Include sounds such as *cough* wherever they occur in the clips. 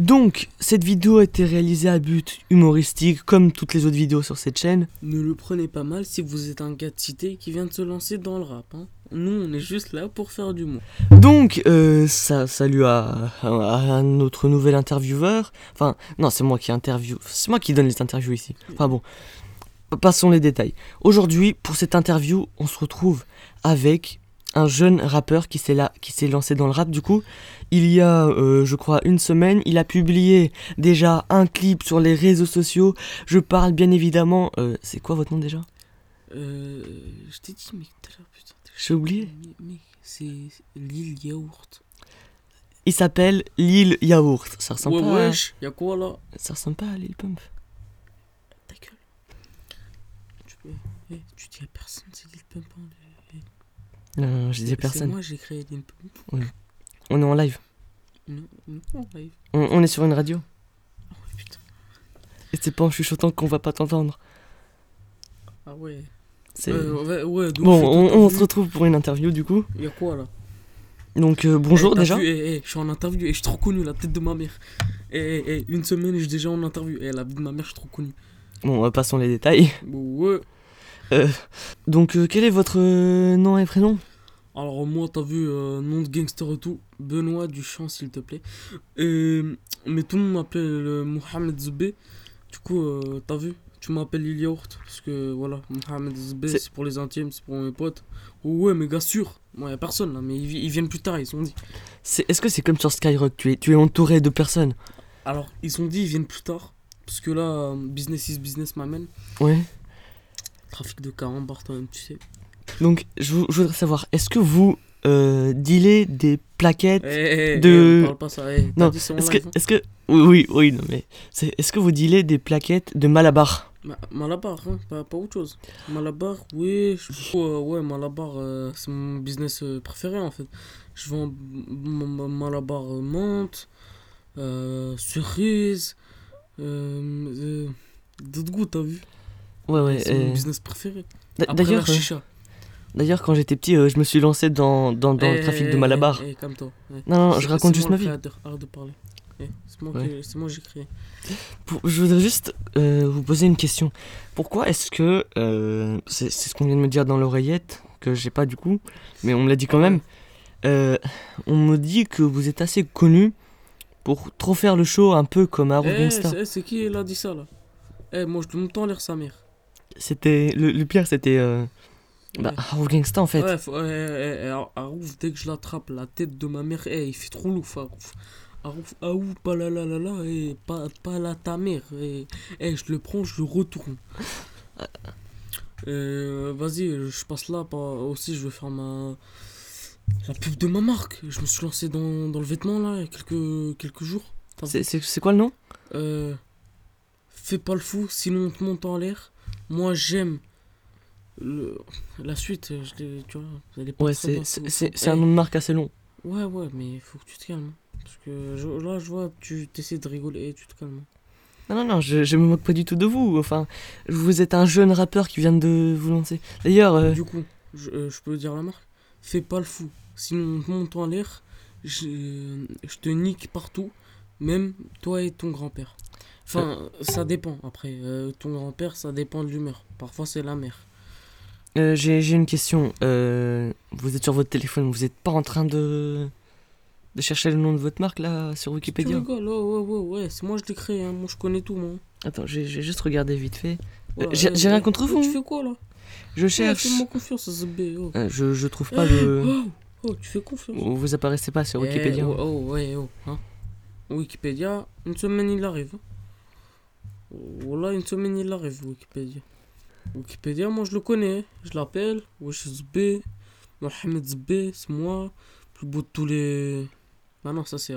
Donc, cette vidéo a été réalisée à but humoristique, comme toutes les autres vidéos sur cette chaîne. Ne le prenez pas mal si vous êtes un gars de cité qui vient de se lancer dans le rap. Hein. Nous, on est juste là pour faire du monde. Donc, euh, ça, salut à, à, notre nouvel intervieweur. Enfin, non, c'est moi qui interview. C'est moi qui donne les interviews ici. Enfin bon, passons les détails. Aujourd'hui, pour cette interview, on se retrouve avec un jeune rappeur qui s'est là, qui s'est lancé dans le rap. Du coup, il y a, euh, je crois, une semaine, il a publié déjà un clip sur les réseaux sociaux. Je parle bien évidemment. Euh, c'est quoi votre nom déjà? Euh. Je t'ai dit, mais tout à l'heure, putain. J'ai oublié. Mais, mais c'est l'île Yaourt. Il s'appelle Lil Yaourt. Ça ressemble Ouais, pas. à- wesh, y'a quoi là? Ça ressemble pas à Lil Pump. Ta gueule. Tu, peux- eh, tu dis à personne, c'est Lil Pump. hein, le- Non, je disais personne. moi, j'ai créé Pump. On est en live. Non, non, non, live. On, on est sur une radio. Oh, putain. Et c'est pas en chuchotant qu'on va pas t'entendre. Ah ouais. Euh, ouais, ouais, donc, Bon, on, se retrouve pour une interview du coup. Y'a quoi là? Donc euh, bonjour Eh, déjà. vu, eh, eh, je suis en interview et je suis trop connu, la tête de ma mère. Eh, une semaine et je suis déjà en interview. Eh, la vie de ma mère, je suis trop connu. Bon, passons les détails. Ouais. Donc euh, quel est votre nom et prénom? Alors, moi, t'as vu, euh, nom de gangster et tout. Benoît Duchamp, s'il te plaît. Et, mais tout le monde m'appelle euh, Mohamed Zbé. Du coup, euh, t'as vu Tu m'appelles Lil Yaourt. Parce que voilà, Mohamed Zbé, C'est- pour les intimes, c'est pour mes potes. ouais, mais gars, sûr. Moi, y'a personne là, mais ils, vi- ils viennent plus tard, ils sont dit. C'est- Est-ce que c'est comme sur Skyrock tu es, tu es entouré de personnes? Alors, ils sont dit, ils viennent plus tard. Parce que là, euh, business is business m'amène. Ouais. Trafic de carambar, toi-même, tu sais. Donc je, vou- je voudrais savoir, est-ce que vous euh, des plaquettes Eh, eh, De- eh, on parle pas ça. Non, Est-ce que, est-ce que, oui, oui, non mais, est-ce que vous dealez des plaquettes de Malabar? Ma- Malabar, hein, pas, pas autre chose. Malabar, oui. je- Ouais, ouais, Malabar, euh, c'est mon business euh, préféré en fait. Je vends Malabar euh, menthe, euh, cerise, euh, euh, d'autres goûts, t'as vu? Ouais, ouais. C'est mon euh, business préféré. D'ailleurs, euh, chicha. D'ailleurs, quand j'étais petit, euh, je me suis lancé dans, dans, dans le Eh, trafic eh, de Malabar. eh, eh, eh. Non, non, je raconte juste ma vie. créateur, Arrête de parler. Eh, c'est moi, Ouais. qui- c'est moi j'ai créé. Pour- je voudrais juste euh, vous poser une question. Pourquoi est-ce que, euh, c'est c'est ce qu'on vient de me dire dans l'oreillette, que j'ai pas du coup, mais on me l'a dit quand même, euh, on me dit que vous êtes assez connu pour trop faire le show un peu comme Harold Eh, Gangsta. c'est qui l'a dit ça là? Eh, moi je te monte en l'air sa mère. C'était, le, le pire c'était bah, Ouais. Harold Gangsta en fait. Ouais, faut- eh, eh, eh, Arouf, dès que je l'attrape, la tête de ma mère, eh, il fait trop lourd, Arouf. Arouf, aou, pas la la la la, eh, pas, pas la ta mère. Eh, eh, je le prends, je le retourne. Euh, Vas-y, je passe là. pas- Aussi, je veux faire ma. La pub de ma marque. Je me suis lancé dans, dans le vêtement là, il y a quelques, quelques jours. C'est quoi le nom? Euh, fais pas le fou, sinon on te monte en l'air. Moi j'aime le... la suite, je l'ai- tu vois, Ouais, c'est c'est- un nom de marque assez long. Ouais, ouais, mais faut que tu te calmes. Parce que je- là, je vois, tu essaies de rigoler et tu te calmes. Non, non, non, je, je me moque pas du tout de vous. Enfin, vous êtes un jeune rappeur qui vient de vous lancer. D'ailleurs, euh, Du coup, je, euh, je peux dire la marque Fais pas le fou, sinon on te monte en l'air, je, je te nique partout, même toi et ton grand-père. Enfin, ça dépend après. euh, ton grand-père, ça dépend de l'humeur. Parfois, c'est la mère. Euh, j'ai une question. Euh, vous êtes sur votre téléphone, vous êtes pas en train de de chercher le nom de votre marque là sur Tu Wikipédia rigoles, ouais, ouais, ouais, ouais, c'est moi je l'ai créé, hein. moi je connais tout, moi. Attends, j'ai juste regardé vite fait. Voilà, j'ai- j'ai rien contre vous, Tu hein. fais quoi là? Je cherche. Fais-moi confiance, SB. Oh. Euh, je, je trouve pas Eh, le. oh, oh, tu fais confiance. Vous apparaissez pas sur Eh, Wikipédia. oh, oh, ouais, oh. Hein. Wikipédia, une semaine il arrive. Voilà, une semaine il arrive, Wikipédia. Wikipédia, moi je le connais. Je l'appelle. Wesh Zb. Mohamed Zb, c'est moi. Plus beau de tous les. Ah non, ça c'est.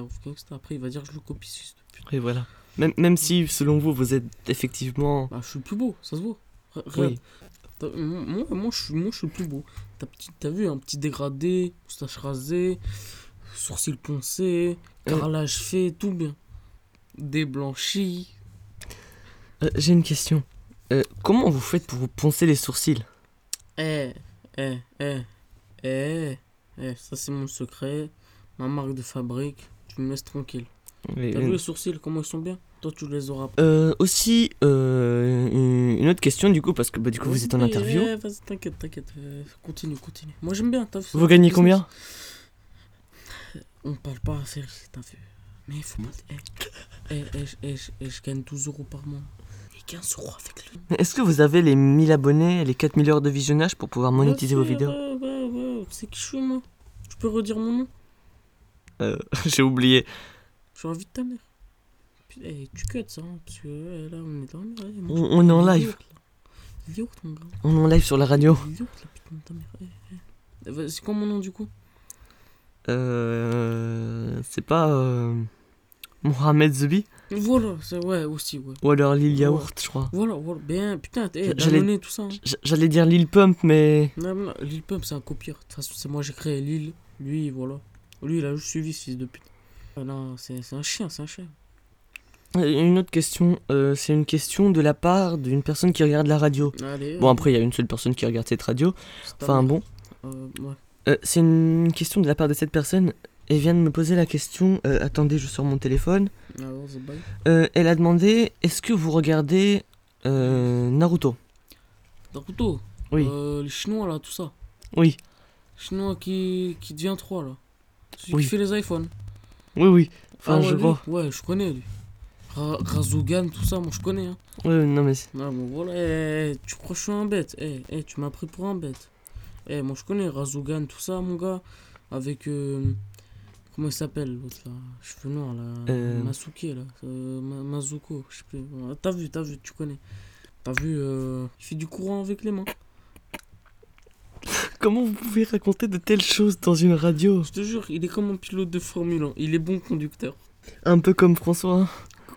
Après, il va dire que je le copie. pute. Et voilà. Même, même si, selon vous, vous êtes effectivement. Bah, je suis le plus beau, ça se voit. Re- Oui. Moi, moi, je suis, moi, je suis le plus beau. T'as vu un petit dégradé, moustache rasée, sourcils poncés, Euh. carrelage fait, tout bien. Déblanchi. Euh, j'ai une question. Euh, comment vous faites pour vous poncer les sourcils Eh, eh, eh, eh, eh, ça c'est mon secret. Ma marque de fabrique, tu me laisses tranquille. T'as vu les sourcils, comment ils sont bien? Toi, tu les auras pas. Euh, aussi, euh, une autre question du coup, parce que bah, du coup vous êtes en interview. ouais, Vas-y, t'inquiète, t'inquiète. euh, continue, continue. Moi, j'aime bien. t'as vu, Vous gagnez combien? On parle pas assez, t'as vu. Mais il faut pas. Eh, eh, eh, eh, eh, je gagne 12 euros par mois. Et 15 euros avec le. Est-ce que vous avez les 1000 abonnés, les 4000 heures de visionnage pour pouvoir monétiser vos vidéos Ouais, ouais, ouais. Sais qui je suis, moi Tu peux redire mon nom Euh, *laughs* J'ai oublié. Je suis envie de ta mère. Eh, tu cuts ça, hein, parce que ouais, là, on est dans On- est en live. gars. On est en live sur la radio. Il yaourt, la putain de ta mère. Eh, eh. Vas-y, C'est quoi mon nom du coup? Euh, c'est pas euh, Mohamed Zubi Voilà, c'est ouais, aussi, ouais. ou alors Lil. Yaourt, je crois. Voilà, voilà. Bien, putain, J'allais- tout ça. hein. J'allais dire Lil Pump, mais Non, non, Lil Pump, c'est un copieur. De toute façon, c'est moi, j'ai créé Lil. Lui, voilà. Lui, il a juste suivi ce fils de pute. Ah non, c'est un chien, c'est un chien. Euh, une autre question. euh, c'est une question de la part d'une personne qui regarde la radio. Allez. Bon euh, après il y a une seule personne qui regarde cette radio. Enfin bon. Euh, ouais. C'est une question de la part de cette personne. Vient de me poser la question. euh, attendez, je sors mon téléphone. Bye. Euh, elle a demandé est-ce que vous regardez euh, Naruto? Naruto? Oui. Les Chinois, là, tout ça. Oui, Chinois qui, qui devient 3, là. Celui Oui. qui fait les iPhones. oui, oui. Enfin, Ah ouais, je lui? vois. Ouais, je connais, lui. Ra- Razugan, tout ça, moi, je connais, hein. Ouais, non mais c'est- Ah bon voilà, eh, eh, tu crois que je suis un bête? Eh, eh, tu m'as pris pour un bête. Eh, moi je connais Razugan, tout ça, mon gars. Avec. Comment il s'appelle l'autre là? Cheveux noirs là. Euh. Masuke là. euh, Ma- Mazuko, je sais plus. Ouais, T'as vu, t'as vu, tu connais. T'as vu, euh, il fait du courant avec les mains. *laughs* Comment vous pouvez raconter de telles choses dans une radio? Je te jure, il est comme un pilote de Formule 1. Il est bon conducteur. Un peu comme François.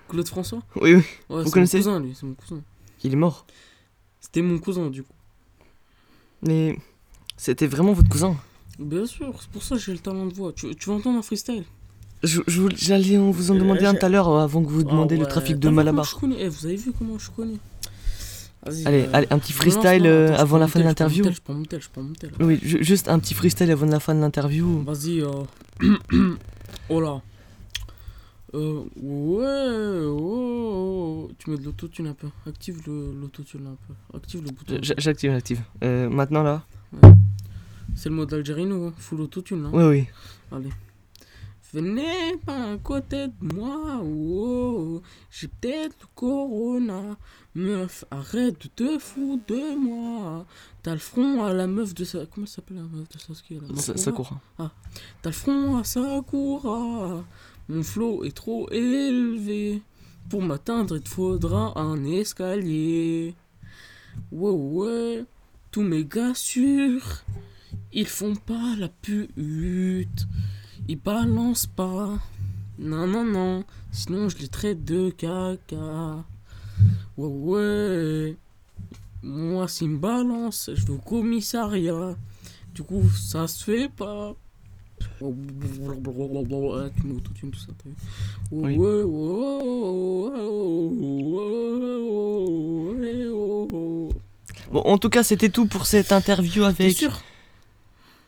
Claude François? Oui, oui. Ouais, c'est connaissez? mon cousin lui, c'est mon cousin. Il est mort. C'était mon cousin du coup. Mais c'était vraiment votre cousin? Bien sûr, c'est pour ça que j'ai le talent de voix. Tu, tu veux entendre un freestyle Je, je vous- J'allais vous en Euh, demander un tout à l'heure euh, avant que vous demandiez Ah le ouais, trafic de Malabar. je connais Eh, vous avez vu comment je connais Vas-y. Allez, euh, allez, un petit freestyle non, euh, attends, je avant la fin de l'interview. Je prends mon tel, je prends mon tel. Oui, ju- juste un petit freestyle avant la fin de l'interview. Vas-y. Euh... *clears throat* oh là. Euh, ouais, oh, oh. tu mets de l'autotune un peu. Active le- l'autotune un peu. Active le bouton. J'active, j'active. Euh, maintenant là C'est le mode algérino, hein. full autotune. Hein. Oui, oui. Allez. Venez pas à côté de moi, oh, j'ai peut-être le corona. Meuf, arrête de te foutre de moi. T'as le front à la meuf de sa. Comment elle s'appelle la meuf de Sasuke là? Ça, ça court. T'as le front à Sakura. Mon flow est trop élevé. Pour m'atteindre, il te faudra un escalier. Ouais, ouais. Tous mes gars sûrs, ils font pas la pute. Ils balancent pas. Non, non, non. Sinon, je les traite de caca. Ouais, ouais. Moi, s'ils me balancent, je vais au commissariat. Du coup, ça se fait pas. Tu tout ça, Oui. Bon, en tout cas, c'était tout pour cette interview T'es avec. sûr?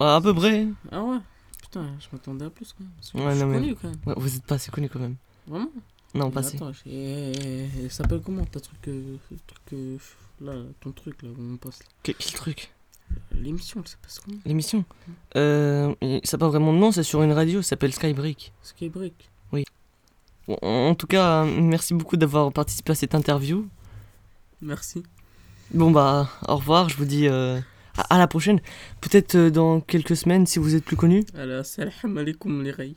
À peu près. Ah ouais Putain, je m'attendais à plus quand même. parce que Ouais, je suis non, mais- connu quand même. Ouais, vous êtes pas assez connu quand même. Vraiment? Non, pas assez. Attends, elle s'appelle comment ta truc, euh, truc euh, là, ton truc là où on passe là? Que- Quel truc? L'émission, elle s'appelle comment? L'émission? Euh, et Ça n'a pas vraiment de nom, c'est sur une radio, ça s'appelle Skybreak. Skybreak. Bon, en tout cas, euh, merci beaucoup d'avoir participé à cette interview. Merci. Bon bah, au revoir, je vous dis euh, à, la prochaine. Peut-être euh, dans quelques semaines si vous êtes plus connu. Alors, salam alaikum les.